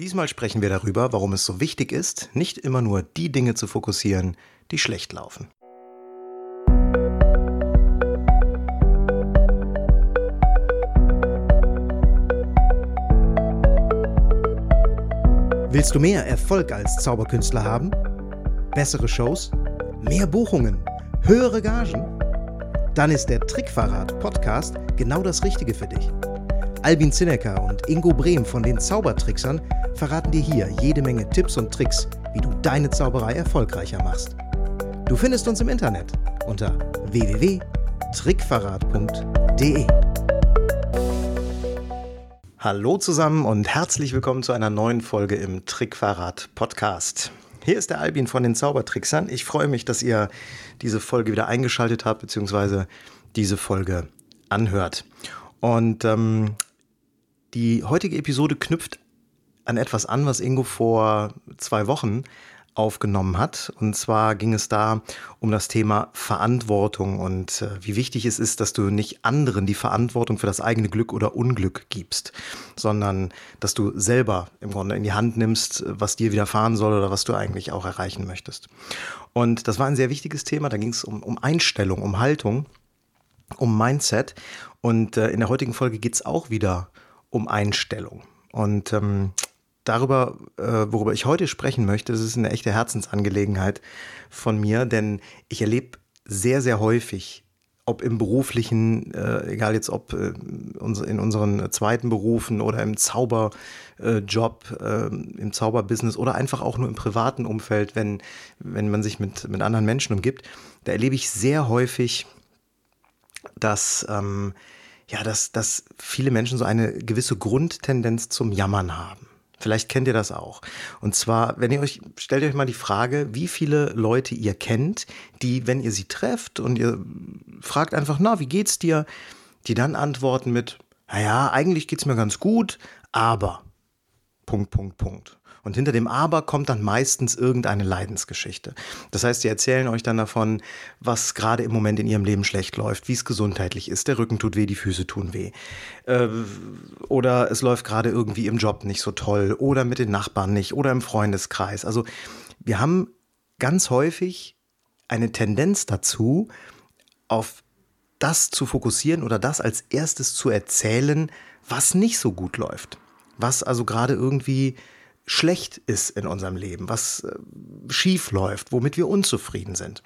Diesmal sprechen wir darüber, warum es so wichtig ist, nicht immer nur die Dinge zu fokussieren, die schlecht laufen. Willst du mehr Erfolg als Zauberkünstler haben? Bessere Shows? Mehr Buchungen? Höhere Gagen? Dann ist der Trickverrat Podcast genau das Richtige für dich. Albin Zinecker und Ingo Brehm von den Zaubertricksern verraten dir hier jede Menge Tipps und Tricks, wie du deine Zauberei erfolgreicher machst. Du findest uns im Internet unter www.trickverrat.de. Hallo zusammen und herzlich willkommen zu einer neuen Folge im Trickverrat Podcast. Hier ist der Albin von den Zaubertricksern. Ich freue mich, dass ihr diese Folge wieder eingeschaltet habt, beziehungsweise diese Folge anhört. Und ähm, die heutige Episode knüpft an etwas an, was Ingo vor zwei Wochen aufgenommen hat. Und zwar ging es da um das Thema Verantwortung und äh, wie wichtig es ist, dass du nicht anderen die Verantwortung für das eigene Glück oder Unglück gibst, sondern dass du selber im Grunde in die Hand nimmst, was dir widerfahren soll oder was du eigentlich auch erreichen möchtest. Und das war ein sehr wichtiges Thema. Da ging es um, um Einstellung, um Haltung, um Mindset. Und äh, in der heutigen Folge geht es auch wieder um Einstellung. Und ähm, darüber, äh, worüber ich heute sprechen möchte, das ist eine echte Herzensangelegenheit von mir, denn ich erlebe sehr, sehr häufig, ob im beruflichen, äh, egal jetzt ob äh, in unseren zweiten Berufen oder im Zauberjob, äh, im Zauberbusiness oder einfach auch nur im privaten Umfeld, wenn, wenn man sich mit, mit anderen Menschen umgibt, da erlebe ich sehr häufig, dass ähm, ja, dass, dass viele Menschen so eine gewisse Grundtendenz zum Jammern haben. Vielleicht kennt ihr das auch. Und zwar, wenn ihr euch, stellt euch mal die Frage, wie viele Leute ihr kennt, die, wenn ihr sie trefft und ihr fragt einfach, na, wie geht's dir? Die dann antworten mit, naja, eigentlich geht's mir ganz gut, aber, Punkt, Punkt, Punkt. Und hinter dem Aber kommt dann meistens irgendeine Leidensgeschichte. Das heißt, sie erzählen euch dann davon, was gerade im Moment in ihrem Leben schlecht läuft, wie es gesundheitlich ist. Der Rücken tut weh, die Füße tun weh. Äh, oder es läuft gerade irgendwie im Job nicht so toll. Oder mit den Nachbarn nicht. Oder im Freundeskreis. Also wir haben ganz häufig eine Tendenz dazu, auf das zu fokussieren oder das als erstes zu erzählen, was nicht so gut läuft. Was also gerade irgendwie schlecht ist in unserem Leben, was äh, schief läuft, womit wir unzufrieden sind.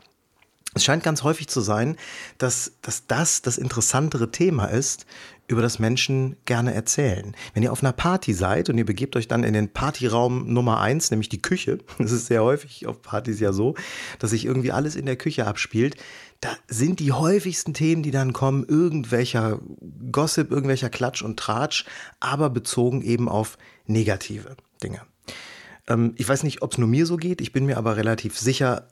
Es scheint ganz häufig zu sein, dass, dass das das interessantere Thema ist, über das Menschen gerne erzählen. Wenn ihr auf einer Party seid und ihr begebt euch dann in den Partyraum Nummer eins, nämlich die Küche, das ist sehr häufig auf Partys ja so, dass sich irgendwie alles in der Küche abspielt, da sind die häufigsten Themen, die dann kommen, irgendwelcher Gossip, irgendwelcher Klatsch und Tratsch, aber bezogen eben auf negative Dinge. Ähm, ich weiß nicht, ob es nur mir so geht, ich bin mir aber relativ sicher,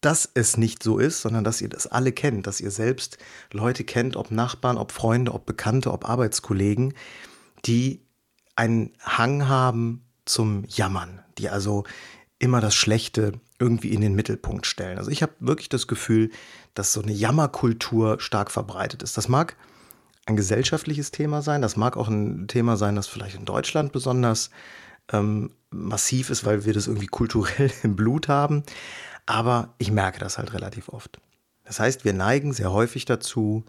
dass es nicht so ist, sondern dass ihr das alle kennt, dass ihr selbst Leute kennt, ob Nachbarn, ob Freunde, ob Bekannte, ob Arbeitskollegen, die einen Hang haben zum Jammern, die also immer das Schlechte irgendwie in den Mittelpunkt stellen. Also ich habe wirklich das Gefühl, dass so eine Jammerkultur stark verbreitet ist. Das mag ein gesellschaftliches Thema sein, das mag auch ein Thema sein, das vielleicht in Deutschland besonders ähm, massiv ist, weil wir das irgendwie kulturell im Blut haben. Aber ich merke das halt relativ oft. Das heißt, wir neigen sehr häufig dazu,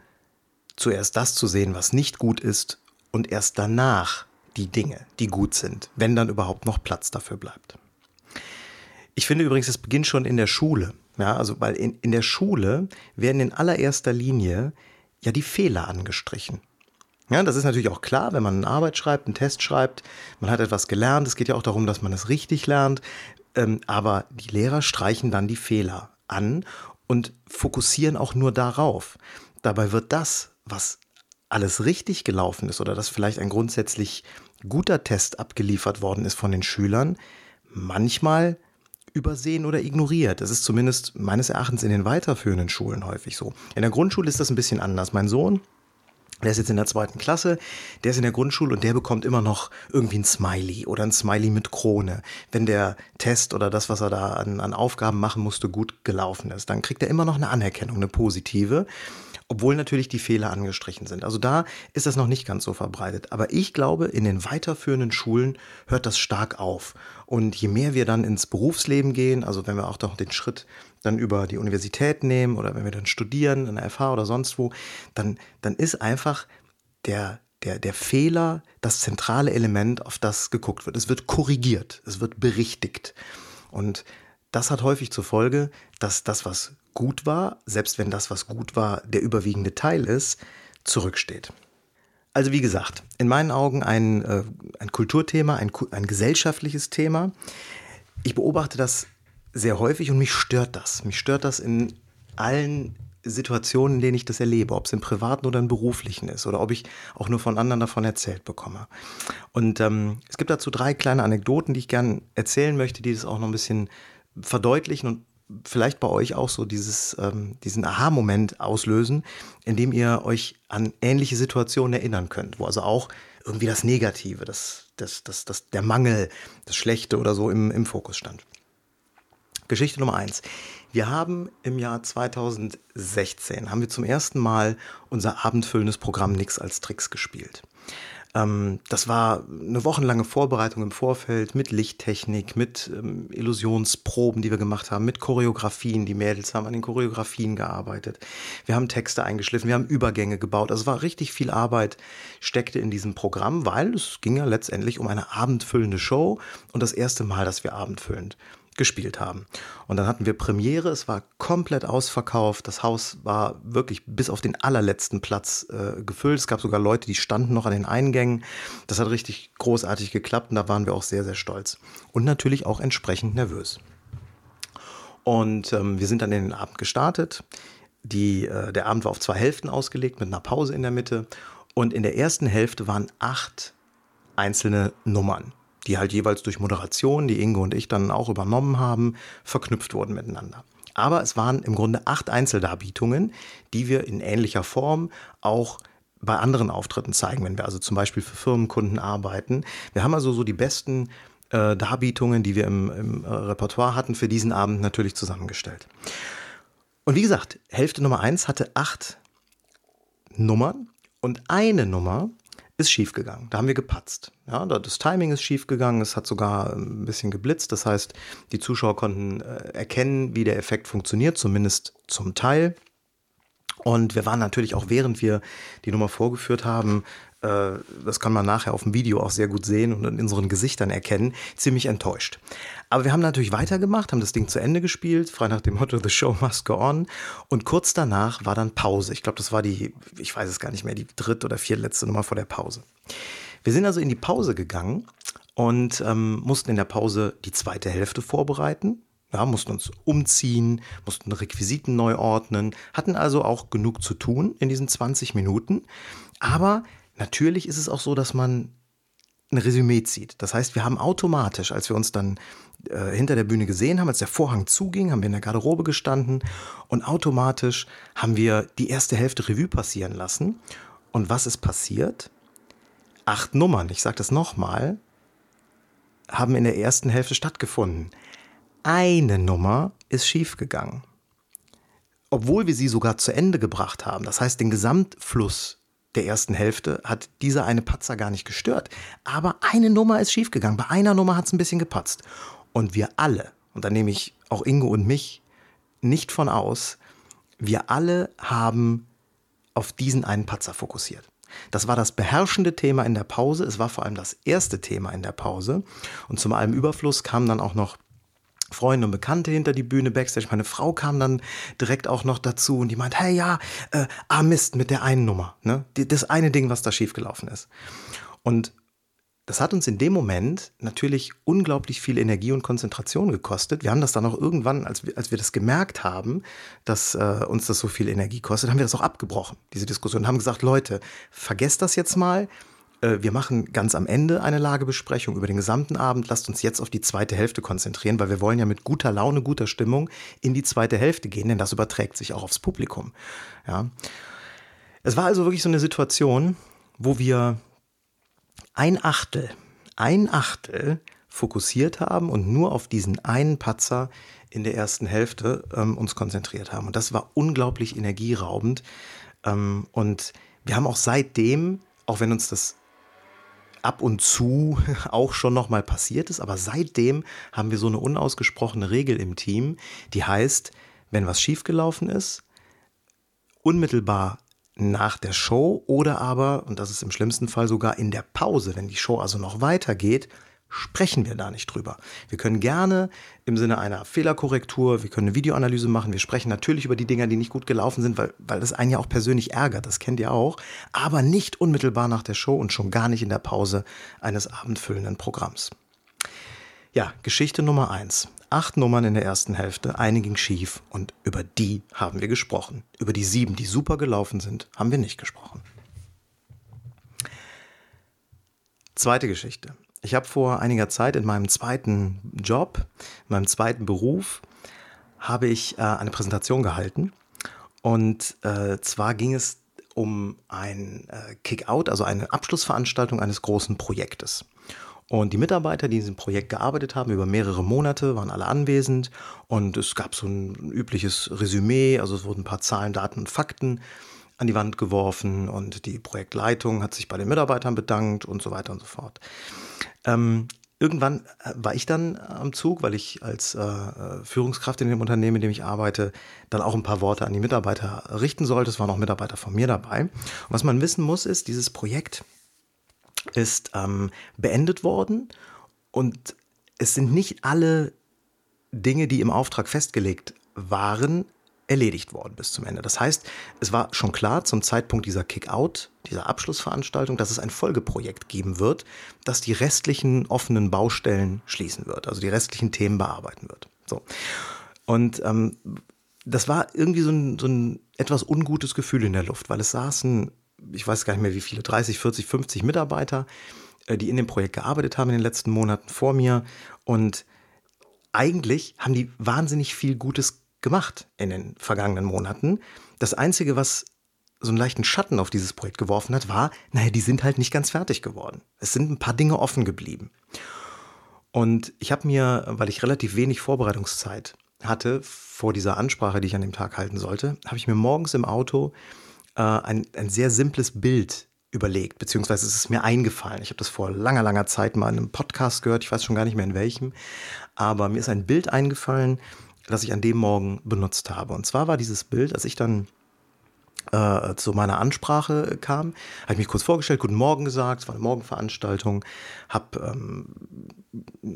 zuerst das zu sehen, was nicht gut ist und erst danach die Dinge, die gut sind, wenn dann überhaupt noch Platz dafür bleibt. Ich finde übrigens, es beginnt schon in der Schule. Ja, also, weil in, in der Schule werden in allererster Linie ja die Fehler angestrichen. Ja, das ist natürlich auch klar, wenn man eine Arbeit schreibt, einen Test schreibt, man hat etwas gelernt. Es geht ja auch darum, dass man es richtig lernt. Ähm, aber die Lehrer streichen dann die Fehler an und fokussieren auch nur darauf. Dabei wird das, was alles richtig gelaufen ist oder dass vielleicht ein grundsätzlich guter Test abgeliefert worden ist von den Schülern, manchmal übersehen oder ignoriert. Das ist zumindest meines Erachtens in den weiterführenden Schulen häufig so. In der Grundschule ist das ein bisschen anders. Mein Sohn Der ist jetzt in der zweiten Klasse, der ist in der Grundschule und der bekommt immer noch irgendwie ein Smiley oder ein Smiley mit Krone. Wenn der Test oder das, was er da an, an Aufgaben machen musste, gut gelaufen ist, dann kriegt er immer noch eine Anerkennung, eine positive obwohl natürlich die Fehler angestrichen sind. Also da ist das noch nicht ganz so verbreitet. Aber ich glaube, in den weiterführenden Schulen hört das stark auf. Und je mehr wir dann ins Berufsleben gehen, also wenn wir auch noch den Schritt dann über die Universität nehmen oder wenn wir dann studieren in der FH oder sonst wo, dann, dann ist einfach der, der, der Fehler das zentrale Element, auf das geguckt wird. Es wird korrigiert, es wird berichtigt. Und das hat häufig zur Folge, dass das, was gut war, selbst wenn das, was gut war, der überwiegende Teil ist, zurücksteht. Also wie gesagt, in meinen Augen ein, äh, ein Kulturthema, ein, ein gesellschaftliches Thema. Ich beobachte das sehr häufig und mich stört das. Mich stört das in allen Situationen, in denen ich das erlebe, ob es im privaten oder im beruflichen ist oder ob ich auch nur von anderen davon erzählt bekomme. Und ähm, es gibt dazu drei kleine Anekdoten, die ich gerne erzählen möchte, die das auch noch ein bisschen verdeutlichen und vielleicht bei euch auch so dieses, ähm, diesen Aha-Moment auslösen, indem ihr euch an ähnliche Situationen erinnern könnt, wo also auch irgendwie das Negative, das, das, das, das, der Mangel, das Schlechte oder so im, im Fokus stand. Geschichte Nummer eins. Wir haben im Jahr 2016 haben wir zum ersten Mal unser abendfüllendes Programm Nix als Tricks gespielt. Ähm, das war eine wochenlange Vorbereitung im Vorfeld mit Lichttechnik, mit ähm, Illusionsproben, die wir gemacht haben, mit Choreografien. Die Mädels haben an den Choreografien gearbeitet. Wir haben Texte eingeschliffen, wir haben Übergänge gebaut. Also es war richtig viel Arbeit, steckte in diesem Programm, weil es ging ja letztendlich um eine abendfüllende Show und das erste Mal, dass wir abendfüllend gespielt haben. Und dann hatten wir Premiere, es war komplett ausverkauft, das Haus war wirklich bis auf den allerletzten Platz äh, gefüllt. Es gab sogar Leute, die standen noch an den Eingängen. Das hat richtig großartig geklappt und da waren wir auch sehr, sehr stolz. Und natürlich auch entsprechend nervös. Und ähm, wir sind dann in den Abend gestartet. Die, äh, der Abend war auf zwei Hälften ausgelegt mit einer Pause in der Mitte. Und in der ersten Hälfte waren acht einzelne Nummern die halt jeweils durch Moderation, die Inge und ich dann auch übernommen haben, verknüpft wurden miteinander. Aber es waren im Grunde acht Einzeldarbietungen, die wir in ähnlicher Form auch bei anderen Auftritten zeigen, wenn wir also zum Beispiel für Firmenkunden arbeiten. Wir haben also so die besten äh, Darbietungen, die wir im, im äh, Repertoire hatten, für diesen Abend natürlich zusammengestellt. Und wie gesagt, Hälfte Nummer eins hatte acht Nummern und eine Nummer ist schiefgegangen. Da haben wir gepatzt. Ja, das Timing ist schiefgegangen, es hat sogar ein bisschen geblitzt. Das heißt, die Zuschauer konnten äh, erkennen, wie der Effekt funktioniert, zumindest zum Teil. Und wir waren natürlich auch, während wir die Nummer vorgeführt haben, das kann man nachher auf dem Video auch sehr gut sehen und in unseren Gesichtern erkennen, ziemlich enttäuscht. Aber wir haben natürlich weitergemacht, haben das Ding zu Ende gespielt, frei nach dem Motto The Show must go on. Und kurz danach war dann Pause. Ich glaube, das war die, ich weiß es gar nicht mehr, die dritte oder viertletzte Nummer vor der Pause. Wir sind also in die Pause gegangen und ähm, mussten in der Pause die zweite Hälfte vorbereiten. Ja, mussten uns umziehen, mussten Requisiten neu ordnen, hatten also auch genug zu tun in diesen 20 Minuten. Aber natürlich ist es auch so, dass man ein Resümee zieht. Das heißt, wir haben automatisch, als wir uns dann äh, hinter der Bühne gesehen haben, als der Vorhang zuging, haben wir in der Garderobe gestanden und automatisch haben wir die erste Hälfte Revue passieren lassen. Und was ist passiert? Acht Nummern, ich sage das nochmal, haben in der ersten Hälfte stattgefunden. Eine Nummer ist schiefgegangen. Obwohl wir sie sogar zu Ende gebracht haben. Das heißt, den Gesamtfluss der ersten Hälfte hat dieser eine Patzer gar nicht gestört. Aber eine Nummer ist schiefgegangen. Bei einer Nummer hat es ein bisschen gepatzt. Und wir alle, und da nehme ich auch Ingo und mich nicht von aus, wir alle haben auf diesen einen Patzer fokussiert. Das war das beherrschende Thema in der Pause. Es war vor allem das erste Thema in der Pause. Und zum allem Überfluss kamen dann auch noch Freunde und Bekannte hinter die Bühne backstage. Meine Frau kam dann direkt auch noch dazu und die meint, hey ja, äh, ah Mist mit der einen Nummer, ne? Das eine Ding, was da schiefgelaufen ist. Und das hat uns in dem Moment natürlich unglaublich viel Energie und Konzentration gekostet. Wir haben das dann auch irgendwann, als wir, als wir das gemerkt haben, dass äh, uns das so viel Energie kostet, haben wir das auch abgebrochen, diese Diskussion, haben gesagt, Leute, vergesst das jetzt mal. Äh, wir machen ganz am Ende eine Lagebesprechung über den gesamten Abend. Lasst uns jetzt auf die zweite Hälfte konzentrieren, weil wir wollen ja mit guter Laune, guter Stimmung in die zweite Hälfte gehen, denn das überträgt sich auch aufs Publikum. Ja. Es war also wirklich so eine Situation, wo wir ein Achtel, ein Achtel fokussiert haben und nur auf diesen einen Patzer in der ersten Hälfte ähm, uns konzentriert haben. Und das war unglaublich energieraubend. Ähm, und wir haben auch seitdem, auch wenn uns das ab und zu auch schon nochmal passiert ist, aber seitdem haben wir so eine unausgesprochene Regel im Team, die heißt, wenn was schiefgelaufen ist, unmittelbar nach der Show oder aber, und das ist im schlimmsten Fall sogar in der Pause, wenn die Show also noch weitergeht, sprechen wir da nicht drüber. Wir können gerne im Sinne einer Fehlerkorrektur, wir können eine Videoanalyse machen, wir sprechen natürlich über die Dinger, die nicht gut gelaufen sind, weil, weil das einen ja auch persönlich ärgert, das kennt ihr auch, aber nicht unmittelbar nach der Show und schon gar nicht in der Pause eines abendfüllenden Programms. Ja, Geschichte Nummer eins. Acht Nummern in der ersten Hälfte, eine ging schief und über die haben wir gesprochen. Über die sieben, die super gelaufen sind, haben wir nicht gesprochen. Zweite Geschichte. Ich habe vor einiger Zeit in meinem zweiten Job, in meinem zweiten Beruf, habe ich äh, eine Präsentation gehalten. Und äh, zwar ging es um ein äh, Kick-out, also eine Abschlussveranstaltung eines großen Projektes. Und die Mitarbeiter, die in diesem Projekt gearbeitet haben, über mehrere Monate, waren alle anwesend. Und es gab so ein übliches Resümee, also es wurden ein paar Zahlen, Daten und Fakten an die Wand geworfen und die Projektleitung hat sich bei den Mitarbeitern bedankt und so weiter und so fort. Ähm, irgendwann äh, war ich dann am Zug, weil ich als äh, Führungskraft in dem Unternehmen, in dem ich arbeite, dann auch ein paar Worte an die Mitarbeiter richten sollte. Es waren auch Mitarbeiter von mir dabei. Und was man wissen muss, ist, dieses Projekt ist ähm, beendet worden und es sind nicht alle Dinge, die im Auftrag festgelegt waren, erledigt worden bis zum Ende. Das heißt, es war schon klar zum Zeitpunkt dieser Kick-Out, dieser Abschlussveranstaltung, dass es ein Folgeprojekt geben wird, das die restlichen offenen Baustellen schließen wird, also die restlichen Themen bearbeiten wird. So. Und ähm, das war irgendwie so ein, so ein etwas ungutes Gefühl in der Luft, weil es saßen, ich weiß gar nicht mehr wie viele, 30, 40, 50 Mitarbeiter, äh, die in dem Projekt gearbeitet haben in den letzten Monaten vor mir. Und eigentlich haben die wahnsinnig viel Gutes gemacht in den vergangenen Monaten. Das Einzige, was so einen leichten Schatten auf dieses Projekt geworfen hat, war, naja, die sind halt nicht ganz fertig geworden. Es sind ein paar Dinge offen geblieben. Und ich habe mir, weil ich relativ wenig Vorbereitungszeit hatte vor dieser Ansprache, die ich an dem Tag halten sollte, habe ich mir morgens im Auto äh, ein, ein sehr simples Bild überlegt, beziehungsweise es ist mir eingefallen. Ich habe das vor langer, langer Zeit mal in einem Podcast gehört, ich weiß schon gar nicht mehr in welchem, aber mir ist ein Bild eingefallen, das ich an dem Morgen benutzt habe. Und zwar war dieses Bild, als ich dann äh, zu meiner Ansprache kam, habe ich mich kurz vorgestellt, guten Morgen gesagt, es war eine Morgenveranstaltung, habe ähm,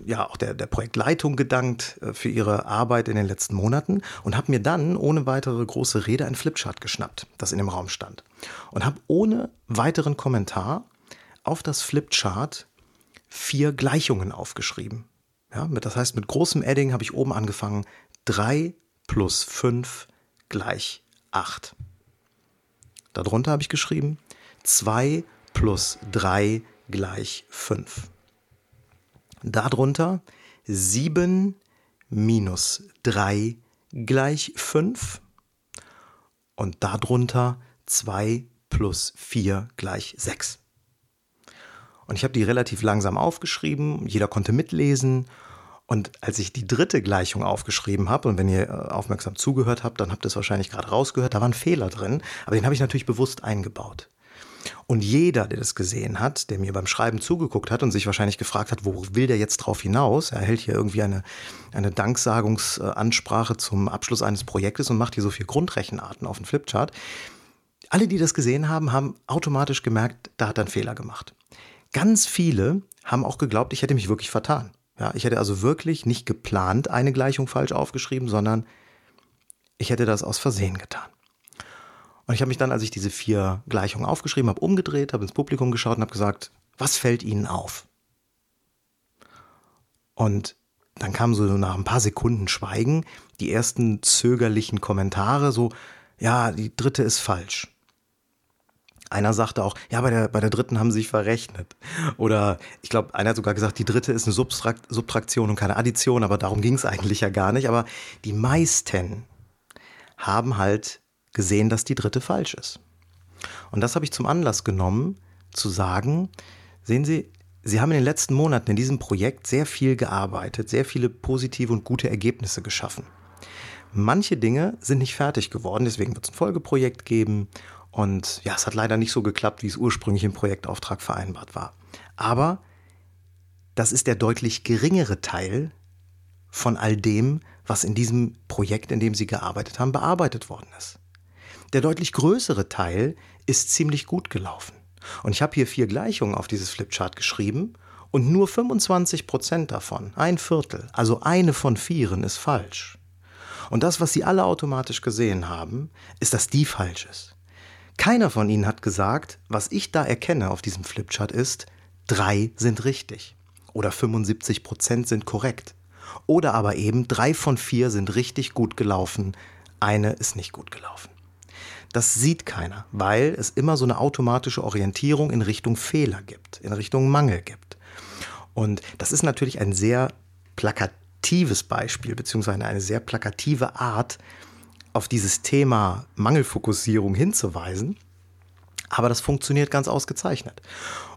ja auch der, der Projektleitung gedankt äh, für ihre Arbeit in den letzten Monaten und habe mir dann ohne weitere große Rede ein Flipchart geschnappt, das in dem Raum stand. Und habe ohne weiteren Kommentar auf das Flipchart vier Gleichungen aufgeschrieben. Ja, das heißt, mit großem Edding habe ich oben angefangen, 3 plus 5 gleich 8. Darunter habe ich geschrieben 2 plus 3 gleich 5. Darunter 7 minus 3 gleich 5. Und darunter 2 plus 4 gleich 6. Und ich habe die relativ langsam aufgeschrieben, jeder konnte mitlesen und als ich die dritte Gleichung aufgeschrieben habe, und wenn ihr äh, aufmerksam zugehört habt, dann habt ihr es wahrscheinlich gerade rausgehört, da war ein Fehler drin, aber den habe ich natürlich bewusst eingebaut. Und jeder, der das gesehen hat, der mir beim Schreiben zugeguckt hat und sich wahrscheinlich gefragt hat, wo will der jetzt drauf hinaus? Er hält hier irgendwie eine, eine Danksagungsansprache zum Abschluss eines Projektes und macht hier so viel Grundrechenarten auf dem Flipchart. Alle, die das gesehen haben, haben automatisch gemerkt, da hat er einen Fehler gemacht. Ganz viele haben auch geglaubt, ich hätte mich wirklich vertan. Ja, ich hätte also wirklich nicht geplant eine Gleichung falsch aufgeschrieben, sondern ich hätte das aus Versehen getan. Und ich habe mich dann, als ich diese vier Gleichungen aufgeschrieben habe, umgedreht, habe ins Publikum geschaut und habe gesagt, was fällt Ihnen auf? Und dann kam so nach ein paar Sekunden Schweigen die ersten zögerlichen Kommentare, so, ja, die dritte ist falsch. Einer sagte auch, ja, bei der, bei der dritten haben sie sich verrechnet. Oder ich glaube, einer hat sogar gesagt, die dritte ist eine Subtrakt Subtraktion und keine Addition, aber darum ging es eigentlich ja gar nicht. Aber die meisten haben halt gesehen, dass die dritte falsch ist. Und das habe ich zum Anlass genommen, zu sagen, sehen Sie, Sie haben in den letzten Monaten in diesem Projekt sehr viel gearbeitet, sehr viele positive und gute Ergebnisse geschaffen. Manche Dinge sind nicht fertig geworden, deswegen wird es ein Folgeprojekt geben. Und ja, es hat leider nicht so geklappt, wie es ursprünglich im Projektauftrag vereinbart war. Aber das ist der deutlich geringere Teil von all dem, was in diesem Projekt, in dem Sie gearbeitet haben, bearbeitet worden ist. Der deutlich größere Teil ist ziemlich gut gelaufen. Und ich habe hier vier Gleichungen auf dieses Flipchart geschrieben und nur 25 Prozent davon, ein Viertel, also eine von vieren, ist falsch. Und das, was Sie alle automatisch gesehen haben, ist, dass die falsch ist. Keiner von Ihnen hat gesagt, was ich da erkenne auf diesem Flipchart ist, drei sind richtig oder 75 Prozent sind korrekt. Oder aber eben drei von vier sind richtig gut gelaufen, eine ist nicht gut gelaufen. Das sieht keiner, weil es immer so eine automatische Orientierung in Richtung Fehler gibt, in Richtung Mangel gibt. Und das ist natürlich ein sehr plakatives Beispiel, beziehungsweise eine sehr plakative Art, auf dieses Thema Mangelfokussierung hinzuweisen. Aber das funktioniert ganz ausgezeichnet.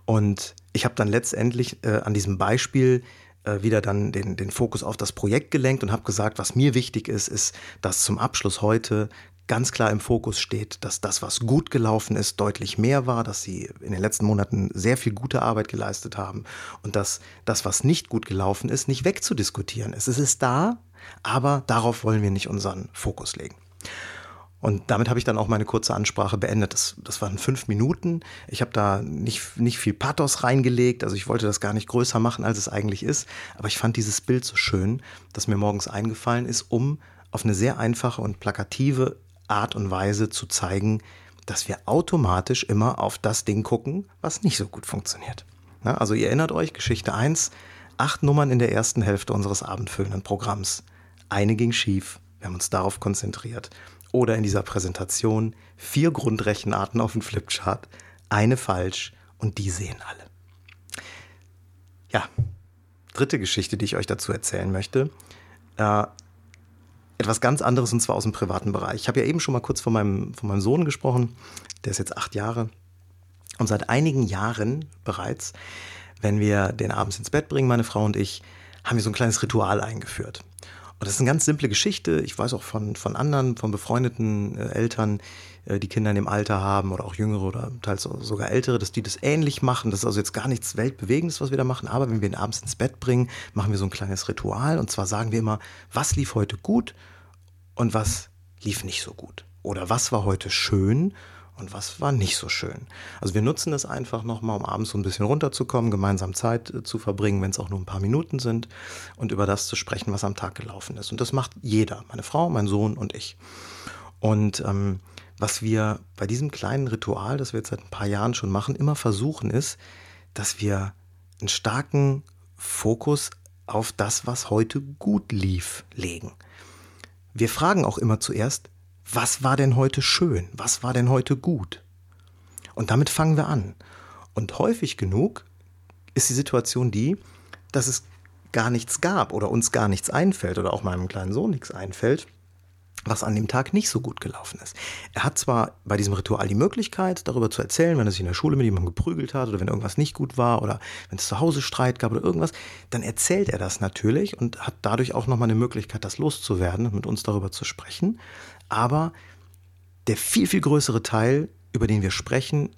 Und ich habe dann letztendlich äh, an diesem Beispiel äh, wieder dann den, den Fokus auf das Projekt gelenkt und habe gesagt, was mir wichtig ist, ist, dass zum Abschluss heute ganz klar im Fokus steht, dass das, was gut gelaufen ist, deutlich mehr war, dass sie in den letzten Monaten sehr viel gute Arbeit geleistet haben und dass das, was nicht gut gelaufen ist, nicht wegzudiskutieren ist. Es ist da, aber darauf wollen wir nicht unseren Fokus legen. Und damit habe ich dann auch meine kurze Ansprache beendet. Das, das waren fünf Minuten. Ich habe da nicht, nicht viel Pathos reingelegt. Also ich wollte das gar nicht größer machen, als es eigentlich ist. Aber ich fand dieses Bild so schön, dass mir morgens eingefallen ist, um auf eine sehr einfache und plakative Art und Weise zu zeigen, dass wir automatisch immer auf das Ding gucken, was nicht so gut funktioniert. Na, also ihr erinnert euch, Geschichte 1, acht Nummern in der ersten Hälfte unseres abendfüllenden Programms. Eine ging schief, wir haben uns darauf konzentriert oder in dieser Präsentation vier Grundrechenarten auf dem Flipchart, eine falsch und die sehen alle. Ja, dritte Geschichte, die ich euch dazu erzählen möchte. Äh, etwas ganz anderes und zwar aus dem privaten Bereich. Ich habe ja eben schon mal kurz von meinem, von meinem Sohn gesprochen, der ist jetzt acht Jahre. Und seit einigen Jahren bereits, wenn wir den abends ins Bett bringen, meine Frau und ich, haben wir so ein kleines Ritual eingeführt. Und das ist eine ganz simple Geschichte. Ich weiß auch von, von anderen, von befreundeten äh, Eltern, äh, die Kinder in dem Alter haben oder auch jüngere oder teils sogar ältere, dass die das ähnlich machen. Das ist also jetzt gar nichts Weltbewegendes, was wir da machen. Aber wenn wir ihn abends ins Bett bringen, machen wir so ein kleines Ritual. Und zwar sagen wir immer, was lief heute gut und was lief nicht so gut. Oder was war heute schön und was war nicht so schön. Also wir nutzen das einfach nochmal, um abends so ein bisschen runterzukommen, gemeinsam Zeit äh, zu verbringen, wenn es auch nur ein paar Minuten sind und über das zu sprechen, was am Tag gelaufen ist. Und das macht jeder, meine Frau, mein Sohn und ich. Und ähm, was wir bei diesem kleinen Ritual, das wir jetzt seit ein paar Jahren schon machen, immer versuchen, ist, dass wir einen starken Fokus auf das, was heute gut lief, legen. Wir fragen auch immer zuerst, was war denn heute schön? Was war denn heute gut? Und damit fangen wir an. Und häufig genug ist die Situation die, dass es gar nichts gab oder uns gar nichts einfällt oder auch meinem kleinen Sohn nichts einfällt, was an dem Tag nicht so gut gelaufen ist. Er hat zwar bei diesem Ritual die Möglichkeit, darüber zu erzählen, wenn er sich in der Schule mit jemandem geprügelt hat oder wenn irgendwas nicht gut war oder wenn es zu Hause Streit gab oder irgendwas, dann erzählt er das natürlich und hat dadurch auch nochmal eine Möglichkeit, das loszuwerden und mit uns darüber zu sprechen. Aber der viel, viel größere Teil, über den wir sprechen,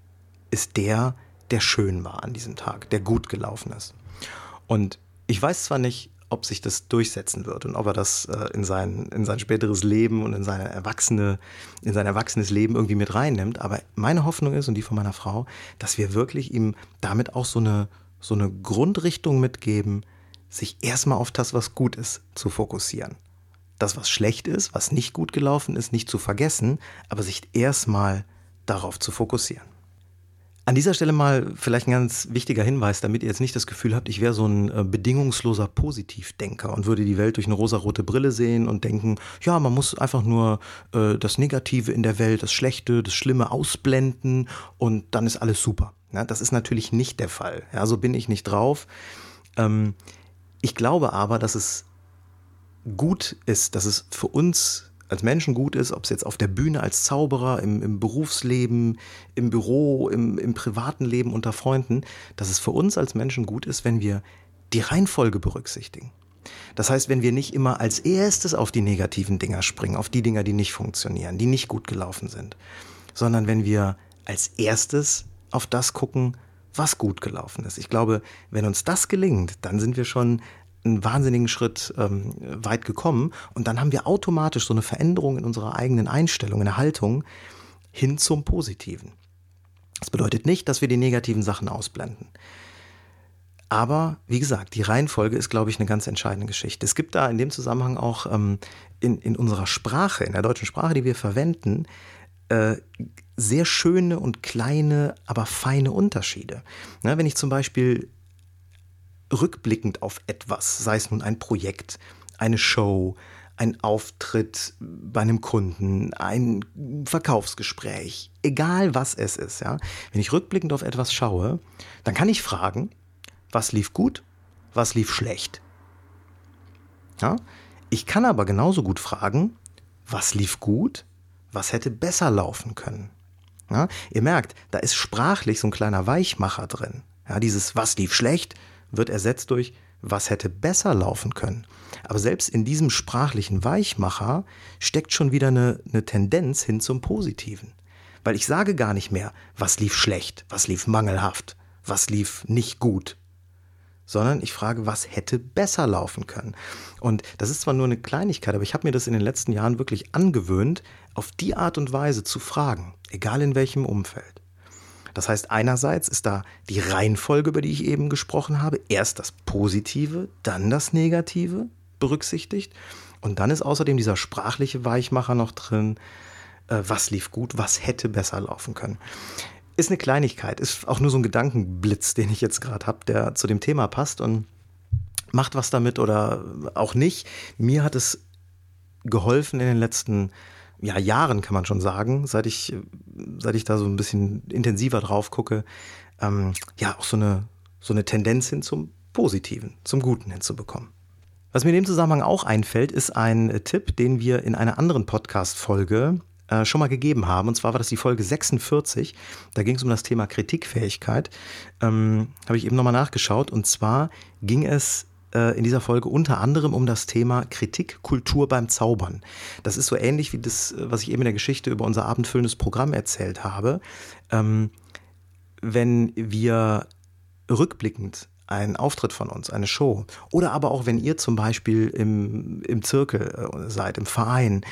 ist der, der schön war an diesem Tag, der gut gelaufen ist. Und ich weiß zwar nicht, ob sich das durchsetzen wird und ob er das äh, in, sein, in sein späteres Leben und in, seine erwachsene, in sein erwachsenes Leben irgendwie mit reinnimmt. Aber meine Hoffnung ist und die von meiner Frau, dass wir wirklich ihm damit auch so eine, so eine Grundrichtung mitgeben, sich erstmal auf das, was gut ist, zu fokussieren das, was schlecht ist, was nicht gut gelaufen ist, nicht zu vergessen, aber sich erstmal darauf zu fokussieren. An dieser Stelle mal vielleicht ein ganz wichtiger Hinweis, damit ihr jetzt nicht das Gefühl habt, ich wäre so ein äh, bedingungsloser Positivdenker und würde die Welt durch eine rosarote Brille sehen und denken, ja, man muss einfach nur äh, das Negative in der Welt, das Schlechte, das Schlimme ausblenden und dann ist alles super. Ja, das ist natürlich nicht der Fall. Ja, so bin ich nicht drauf. Ähm, ich glaube aber, dass es gut ist, dass es für uns als Menschen gut ist, ob es jetzt auf der Bühne als Zauberer, im, im Berufsleben, im Büro, im, im privaten Leben unter Freunden, dass es für uns als Menschen gut ist, wenn wir die Reihenfolge berücksichtigen. Das heißt, wenn wir nicht immer als erstes auf die negativen Dinger springen, auf die Dinger, die nicht funktionieren, die nicht gut gelaufen sind, sondern wenn wir als erstes auf das gucken, was gut gelaufen ist. Ich glaube, wenn uns das gelingt, dann sind wir schon einen wahnsinnigen Schritt ähm, weit gekommen und dann haben wir automatisch so eine Veränderung in unserer eigenen Einstellung, in der Haltung hin zum Positiven. Das bedeutet nicht, dass wir die negativen Sachen ausblenden. Aber wie gesagt, die Reihenfolge ist, glaube ich, eine ganz entscheidende Geschichte. Es gibt da in dem Zusammenhang auch ähm, in, in unserer Sprache, in der deutschen Sprache, die wir verwenden, äh, sehr schöne und kleine, aber feine Unterschiede. Na, wenn ich zum Beispiel rückblickend auf etwas, sei es nun ein Projekt, eine Show, ein Auftritt bei einem Kunden, ein Verkaufsgespräch, egal was es ist, ja. Wenn ich rückblickend auf etwas schaue, dann kann ich fragen, was lief gut, was lief schlecht. Ja? Ich kann aber genauso gut fragen, was lief gut, was hätte besser laufen können. Ja? Ihr merkt, da ist sprachlich so ein kleiner Weichmacher drin. Ja, dieses was lief schlecht wird ersetzt durch was hätte besser laufen können. Aber selbst in diesem sprachlichen Weichmacher steckt schon wieder eine, eine Tendenz hin zum Positiven. Weil ich sage gar nicht mehr, was lief schlecht, was lief mangelhaft, was lief nicht gut, sondern ich frage, was hätte besser laufen können. Und das ist zwar nur eine Kleinigkeit, aber ich habe mir das in den letzten Jahren wirklich angewöhnt, auf die Art und Weise zu fragen, egal in welchem Umfeld. Das heißt, einerseits ist da die Reihenfolge, über die ich eben gesprochen habe, erst das Positive, dann das Negative berücksichtigt. Und dann ist außerdem dieser sprachliche Weichmacher noch drin, äh, was lief gut, was hätte besser laufen können. Ist eine Kleinigkeit, ist auch nur so ein Gedankenblitz, den ich jetzt gerade habe, der zu dem Thema passt und macht was damit oder auch nicht. Mir hat es geholfen in den letzten ja, Jahren, kann man schon sagen, seit ich, seit ich da so ein bisschen intensiver drauf gucke, ähm, ja, auch so eine, so eine Tendenz hin zum Positiven, zum Guten hinzubekommen. Was mir in dem Zusammenhang auch einfällt, ist ein Tipp, den wir in einer anderen Podcast-Folge äh, schon mal gegeben haben. Und zwar war das die Folge 46. Da ging es um das Thema Kritikfähigkeit. Ähm, Habe ich eben nochmal nachgeschaut. Und zwar ging es äh, in dieser Folge unter anderem um das Thema Kritikkultur beim Zaubern. Das ist so ähnlich wie das, was ich eben in der Geschichte über unser abendfüllendes Programm erzählt habe. Ähm, wenn wir rückblickend einen Auftritt von uns, eine Show, oder aber auch wenn ihr zum Beispiel im, im Zirkel äh, seid, im Verein,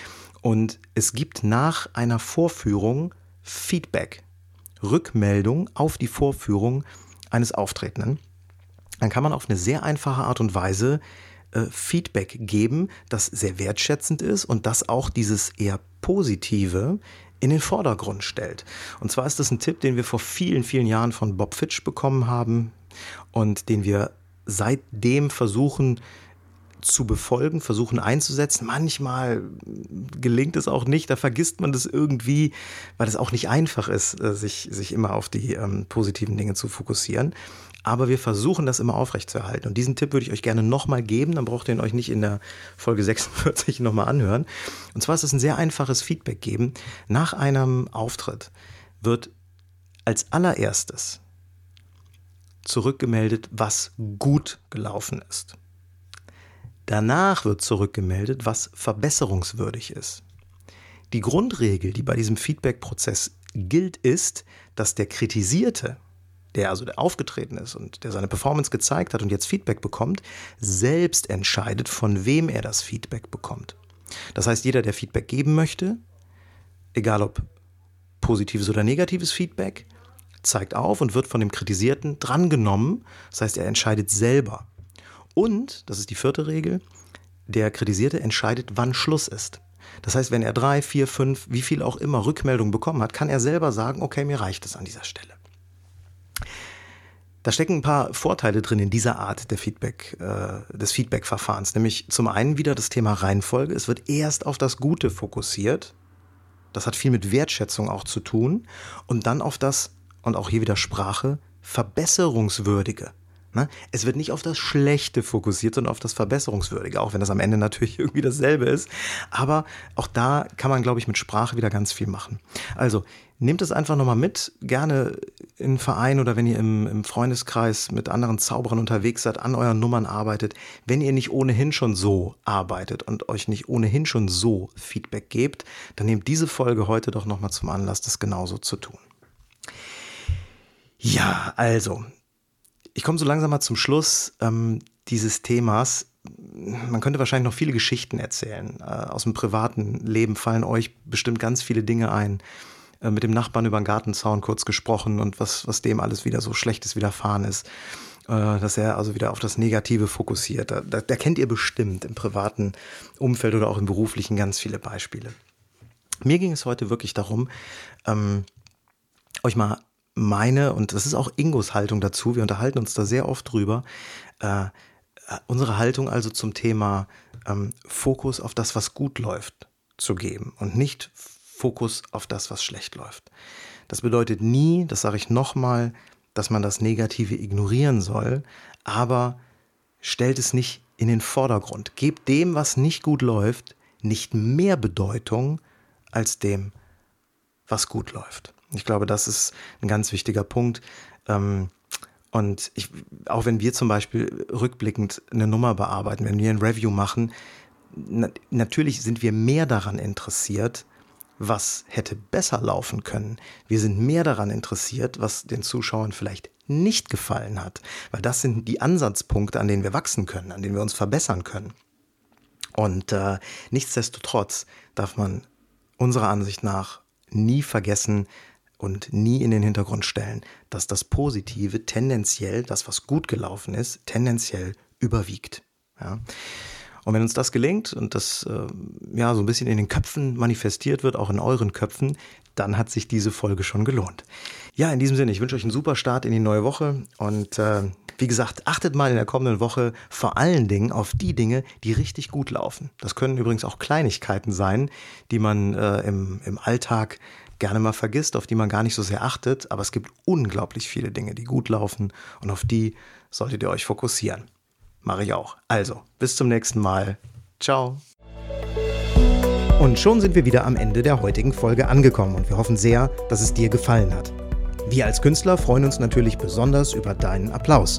und es gibt nach einer Vorführung Feedback, Rückmeldung auf die Vorführung eines Auftretenden. Dann kann man auf eine sehr einfache Art und Weise äh, Feedback geben, das sehr wertschätzend ist und das auch dieses eher positive in den Vordergrund stellt. Und zwar ist das ein Tipp, den wir vor vielen, vielen Jahren von Bob Fitch bekommen haben und den wir seitdem versuchen zu befolgen, versuchen einzusetzen. Manchmal gelingt es auch nicht, da vergisst man das irgendwie, weil es auch nicht einfach ist, äh, sich, sich immer auf die ähm, positiven Dinge zu fokussieren. Aber wir versuchen das immer aufrechtzuerhalten. Und diesen Tipp würde ich euch gerne nochmal geben, dann braucht ihr ihn euch nicht in der Folge 46 nochmal anhören. Und zwar ist es ein sehr einfaches Feedback geben. Nach einem Auftritt wird als allererstes zurückgemeldet, was gut gelaufen ist. Danach wird zurückgemeldet, was verbesserungswürdig ist. Die Grundregel, die bei diesem Feedback-Prozess gilt, ist, dass der Kritisierte, der also der aufgetreten ist und der seine Performance gezeigt hat und jetzt Feedback bekommt, selbst entscheidet, von wem er das Feedback bekommt. Das heißt, jeder, der Feedback geben möchte, egal ob positives oder negatives Feedback, zeigt auf und wird von dem Kritisierten drangenommen. Das heißt, er entscheidet selber. Und, das ist die vierte Regel, der Kritisierte entscheidet, wann Schluss ist. Das heißt, wenn er drei, vier, fünf, wie viel auch immer Rückmeldung bekommen hat, kann er selber sagen, okay, mir reicht es an dieser Stelle. Da stecken ein paar Vorteile drin in dieser Art der Feedback, äh, des Feedback-Verfahrens. Nämlich zum einen wieder das Thema Reihenfolge. Es wird erst auf das Gute fokussiert. Das hat viel mit Wertschätzung auch zu tun. Und dann auf das, und auch hier wieder Sprache, Verbesserungswürdige? Es wird nicht auf das Schlechte fokussiert, sondern auf das Verbesserungswürdige, auch wenn das am Ende natürlich irgendwie dasselbe ist. Aber auch da kann man, glaube ich, mit Sprache wieder ganz viel machen. Also nehmt es einfach nochmal mit, gerne in Verein oder wenn ihr im, im, Freundeskreis mit anderen Zauberern unterwegs seid, an euren Nummern arbeitet. Wenn ihr nicht ohnehin schon so arbeitet und euch nicht ohnehin schon so Feedback gebt, dann nehmt diese Folge heute doch nochmal zum Anlass, das genauso zu tun. Ja, also, ich komme so langsam mal zum Schluss ähm, dieses Themas. Man könnte wahrscheinlich noch viele Geschichten erzählen. Äh, aus dem privaten Leben fallen euch bestimmt ganz viele Dinge ein. Äh, mit dem Nachbarn über den Gartenzaun kurz gesprochen und was, was dem alles wieder so Schlechtes widerfahren ist. Äh, dass er also wieder auf das Negative fokussiert. Da, da, da kennt ihr bestimmt im privaten Umfeld oder auch im beruflichen ganz viele Beispiele. Mir ging es heute wirklich darum, ähm, euch mal meine, und das ist auch Ingos Haltung dazu, wir unterhalten uns da sehr oft drüber, äh, unsere Haltung also zum Thema ähm, Fokus auf das, was gut läuft, zu geben und nicht Fokus auf das, was schlecht läuft. Das bedeutet nie, das sage ich nochmal, dass man das Negative ignorieren soll, aber stellt es nicht in den Vordergrund. Gebt dem, was nicht gut läuft, nicht mehr Bedeutung als dem, was gut läuft. Ich glaube, das ist ein ganz wichtiger Punkt. Ähm, und ich, auch wenn wir zum Beispiel rückblickend eine Nummer bearbeiten, wenn wir ein Review machen, na, natürlich sind wir mehr daran interessiert, was hätte besser laufen können. Wir sind mehr daran interessiert, was den Zuschauern vielleicht nicht gefallen hat, weil das sind die Ansatzpunkte, an denen wir wachsen können, an denen wir uns verbessern können. Und äh, nichtsdestotrotz darf man unserer Ansicht nach nie vergessen, und nie in den Hintergrund stellen, dass das Positive tendenziell, das was gut gelaufen ist, tendenziell überwiegt. Ja. Und wenn uns das gelingt und das äh, ja so ein bisschen in den Köpfen manifestiert wird, auch in euren Köpfen, dann hat sich diese Folge schon gelohnt. Ja, in diesem Sinne, ich wünsche euch einen super Start in die neue Woche und äh, wie gesagt, achtet mal in der kommenden Woche vor allen Dingen auf die Dinge, die richtig gut laufen. Das können übrigens auch Kleinigkeiten sein, die man äh, im, im Alltag gerne mal vergisst, auf die man gar nicht so sehr achtet, aber es gibt unglaublich viele Dinge, die gut laufen und auf die solltet ihr euch fokussieren. Mache ich auch. Also, bis zum nächsten Mal. Ciao. Und schon sind wir wieder am Ende der heutigen Folge angekommen und wir hoffen sehr, dass es dir gefallen hat. Wir als Künstler freuen uns natürlich besonders über deinen Applaus.